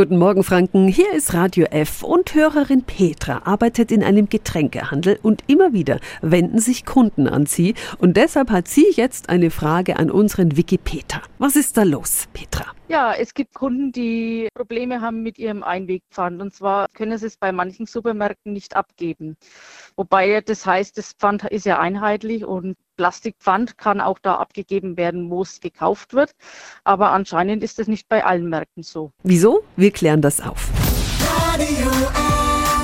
Guten Morgen, Franken. Hier ist Radio F und Hörerin Petra arbeitet in einem Getränkehandel und immer wieder wenden sich Kunden an sie und deshalb hat sie jetzt eine Frage an unseren Wikipedia. Was ist da los, Petra? Ja, es gibt Kunden, die Probleme haben mit ihrem Einwegpfand. Und zwar können sie es bei manchen Supermärkten nicht abgeben. Wobei das heißt, das Pfand ist ja einheitlich und Plastikpfand kann auch da abgegeben werden, wo es gekauft wird. Aber anscheinend ist das nicht bei allen Märkten so. Wieso? Wir klären das auf.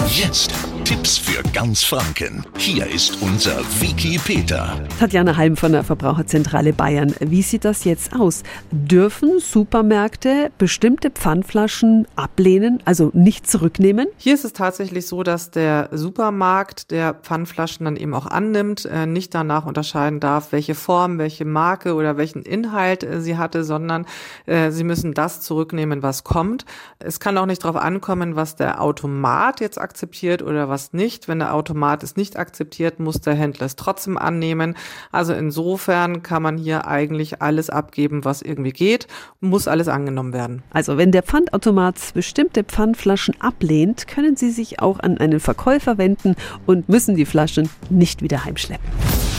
Jetzt Tipps für ganz Franken. Hier ist unser Wiki Peter. Tatjana Halm von der Verbraucherzentrale Bayern. Wie sieht das jetzt aus? Dürfen Supermärkte bestimmte Pfandflaschen ablehnen, also nicht zurücknehmen? Hier ist es tatsächlich so, dass der Supermarkt der Pfandflaschen dann eben auch annimmt, äh, nicht danach unterscheiden darf, welche Form, welche Marke oder welchen Inhalt äh, sie hatte, sondern äh, sie müssen das zurücknehmen, was kommt. Es kann auch nicht darauf ankommen, was der Automat jetzt akzeptiert oder was was nicht. Wenn der Automat es nicht akzeptiert, muss der Händler es trotzdem annehmen. Also insofern kann man hier eigentlich alles abgeben, was irgendwie geht, muss alles angenommen werden. Also wenn der Pfandautomat bestimmte Pfandflaschen ablehnt, können Sie sich auch an einen Verkäufer wenden und müssen die Flaschen nicht wieder heimschleppen.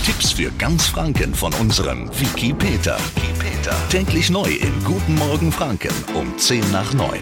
Tipps für ganz Franken von unserem Wiki Peter. Wiki Peter. Täglich neu in Guten Morgen Franken um 10 nach 9.